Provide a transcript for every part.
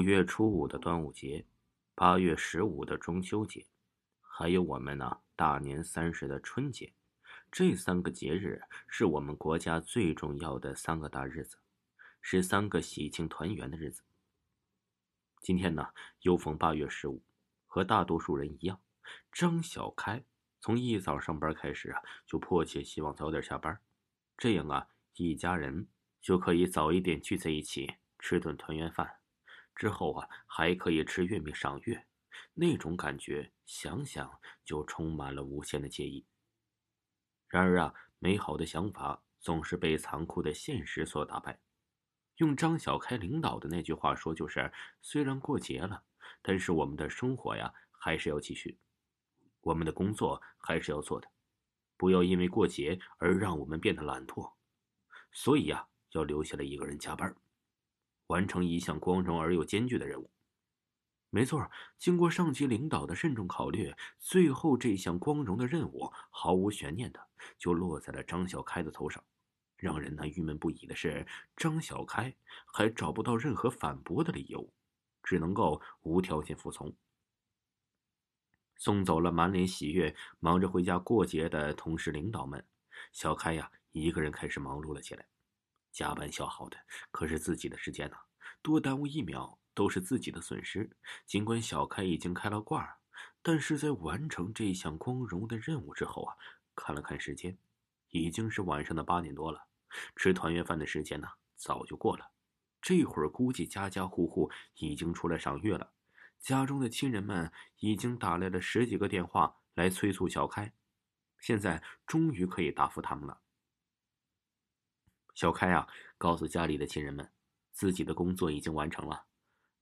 五月初五的端午节，八月十五的中秋节，还有我们呢大年三十的春节，这三个节日是我们国家最重要的三个大日子，是三个喜庆团圆的日子。今天呢，又逢八月十五，和大多数人一样，张小开从一早上班开始啊，就迫切希望早点下班，这样啊，一家人就可以早一点聚在一起吃顿团圆饭。之后啊，还可以吃月饼赏月，那种感觉想想就充满了无限的惬意。然而啊，美好的想法总是被残酷的现实所打败。用张小开领导的那句话说，就是虽然过节了，但是我们的生活呀还是要继续，我们的工作还是要做的，不要因为过节而让我们变得懒惰。所以呀，要留下来一个人加班。完成一项光荣而又艰巨的任务。没错，经过上级领导的慎重考虑，最后这项光荣的任务毫无悬念的就落在了张小开的头上。让人呢郁闷不已的是，张小开还找不到任何反驳的理由，只能够无条件服从。送走了满脸喜悦、忙着回家过节的同事领导们，小开呀一个人开始忙碌了起来。加班消耗的可是自己的时间呢，多耽误一秒都是自己的损失。尽管小开已经开了挂，但是在完成这项光荣的任务之后啊，看了看时间，已经是晚上的八点多了。吃团圆饭的时间呢，早就过了。这会儿估计家家户户已经出来赏月了，家中的亲人们已经打来了十几个电话来催促小开，现在终于可以答复他们了。小开啊，告诉家里的亲人们，自己的工作已经完成了，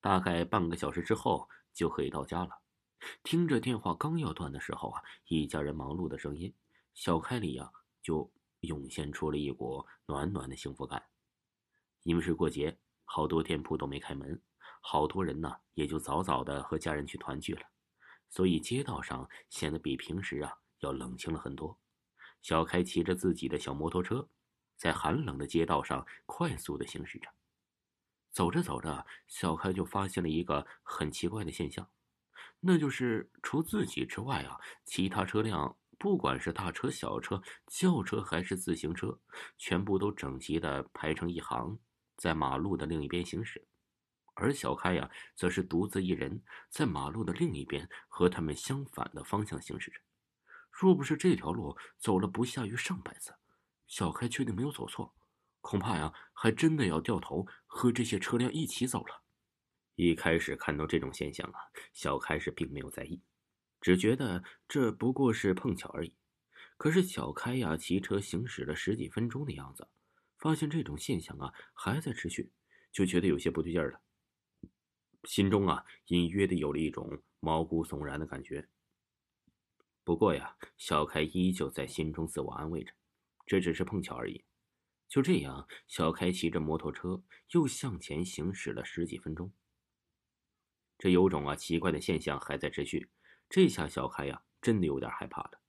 大概半个小时之后就可以到家了。听着电话刚要断的时候啊，一家人忙碌的声音，小开里呀就涌现出了一股暖暖的幸福感。因为是过节，好多店铺都没开门，好多人呢也就早早的和家人去团聚了，所以街道上显得比平时啊要冷清了很多。小开骑着自己的小摩托车。在寒冷的街道上快速的行驶着，走着走着，小开就发现了一个很奇怪的现象，那就是除自己之外啊，其他车辆，不管是大车、小车、轿车还是自行车，全部都整齐的排成一行，在马路的另一边行驶，而小开呀，则是独自一人在马路的另一边和他们相反的方向行驶着。若不是这条路走了不下于上百次。小开确定没有走错，恐怕呀，还真的要掉头和这些车辆一起走了。一开始看到这种现象啊，小开是并没有在意，只觉得这不过是碰巧而已。可是小开呀，骑车行驶了十几分钟的样子，发现这种现象啊还在持续，就觉得有些不对劲儿了，心中啊隐约的有了一种毛骨悚然的感觉。不过呀，小开依旧在心中自我安慰着。这只是碰巧而已。就这样，小开骑着摩托车又向前行驶了十几分钟。这有种啊奇怪的现象还在持续。这下小开呀，真的有点害怕了。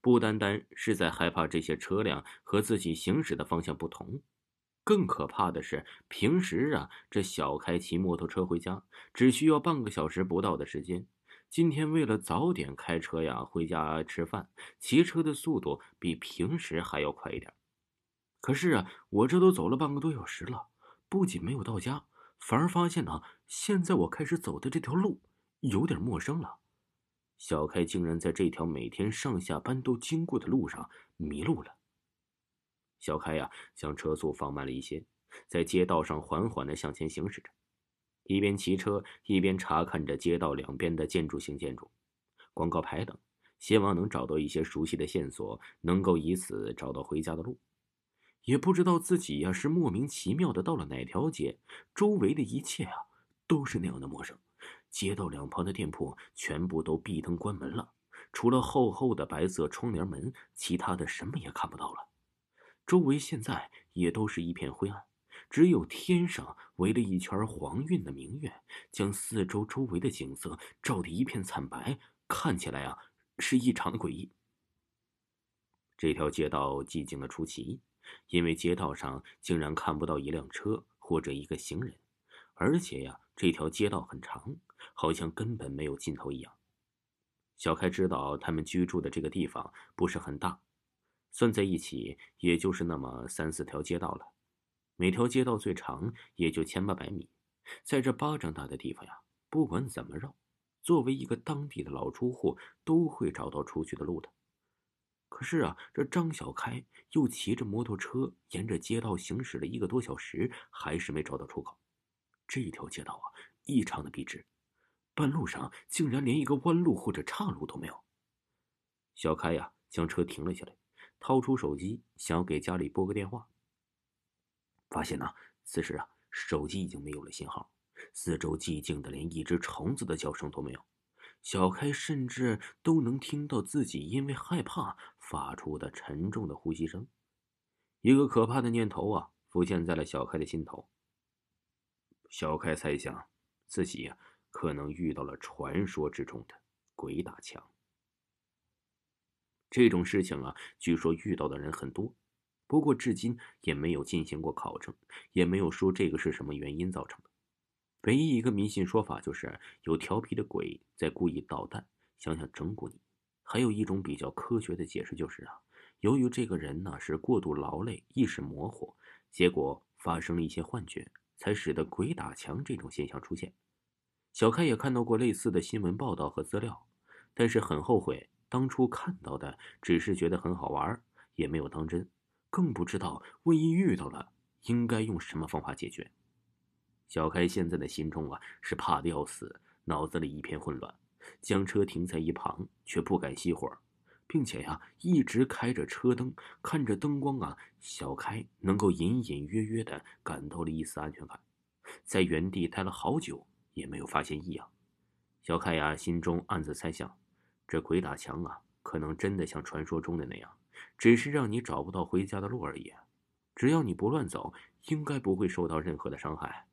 不单单是在害怕这些车辆和自己行驶的方向不同，更可怕的是，平时啊，这小开骑摩托车回家只需要半个小时不到的时间。今天为了早点开车呀，回家吃饭，骑车的速度比平时还要快一点。可是啊，我这都走了半个多小时了，不仅没有到家，反而发现呢，现在我开始走的这条路有点陌生了。小开竟然在这条每天上下班都经过的路上迷路了。小开呀，将车速放慢了一些，在街道上缓缓的向前行驶着。一边骑车一边查看着街道两边的建筑性建筑、广告牌等，希望能找到一些熟悉的线索，能够以此找到回家的路。也不知道自己呀是莫名其妙的到了哪条街，周围的一切啊都是那样的陌生。街道两旁的店铺全部都闭灯关门了，除了厚厚的白色窗帘门，其他的什么也看不到了。周围现在也都是一片灰暗，只有天上围了一圈黄晕的明月，将四周周围的景色照得一片惨白，看起来啊是异常的诡异。这条街道寂静的出奇，因为街道上竟然看不到一辆车或者一个行人，而且呀，这条街道很长，好像根本没有尽头一样。小开知道他们居住的这个地方不是很大。算在一起，也就是那么三四条街道了，每条街道最长也就千八百米，在这巴掌大的地方呀，不管怎么绕，作为一个当地的老住户，都会找到出去的路的。可是啊，这张小开又骑着摩托车沿着街道行驶了一个多小时，还是没找到出口。这条街道啊，异常的笔直，半路上竟然连一个弯路或者岔路都没有。小开呀，将车停了下来。掏出手机，想要给家里拨个电话。发现呢，此时啊，手机已经没有了信号，四周寂静的，连一只虫子的叫声都没有。小开甚至都能听到自己因为害怕发出的沉重的呼吸声。一个可怕的念头啊，浮现在了小开的心头。小开猜想，自己呀，可能遇到了传说之中的鬼打墙。这种事情啊，据说遇到的人很多，不过至今也没有进行过考证，也没有说这个是什么原因造成的。唯一一个迷信说法就是有调皮的鬼在故意捣蛋，想想整蛊你。还有一种比较科学的解释就是啊，由于这个人呢是过度劳累，意识模糊，结果发生了一些幻觉，才使得鬼打墙这种现象出现。小开也看到过类似的新闻报道和资料，但是很后悔。当初看到的只是觉得很好玩，也没有当真，更不知道万一遇到了，应该用什么方法解决。小开现在的心中啊是怕的要死，脑子里一片混乱，将车停在一旁，却不敢熄火，并且呀一直开着车灯，看着灯光啊，小开能够隐隐约约的感到了一丝安全感，在原地待了好久，也没有发现异样。小开呀心中暗自猜想。这鬼打墙啊，可能真的像传说中的那样，只是让你找不到回家的路而已。只要你不乱走，应该不会受到任何的伤害。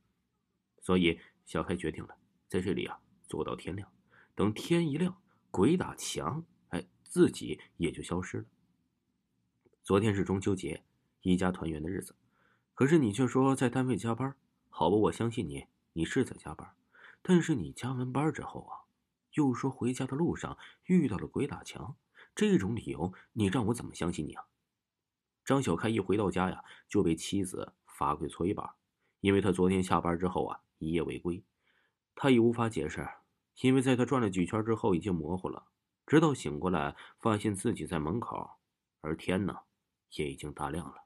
所以，小开决定了，在这里啊，坐到天亮。等天一亮，鬼打墙，哎，自己也就消失了。昨天是中秋节，一家团圆的日子，可是你却说在单位加班。好吧，我相信你，你是在加班。但是你加完班之后啊。又说回家的路上遇到了鬼打墙，这种理由你让我怎么相信你啊？张小开一回到家呀，就被妻子罚跪搓衣板，因为他昨天下班之后啊一夜未归，他已无法解释，因为在他转了几圈之后已经模糊了，直到醒过来发现自己在门口，而天呢也已经大亮了。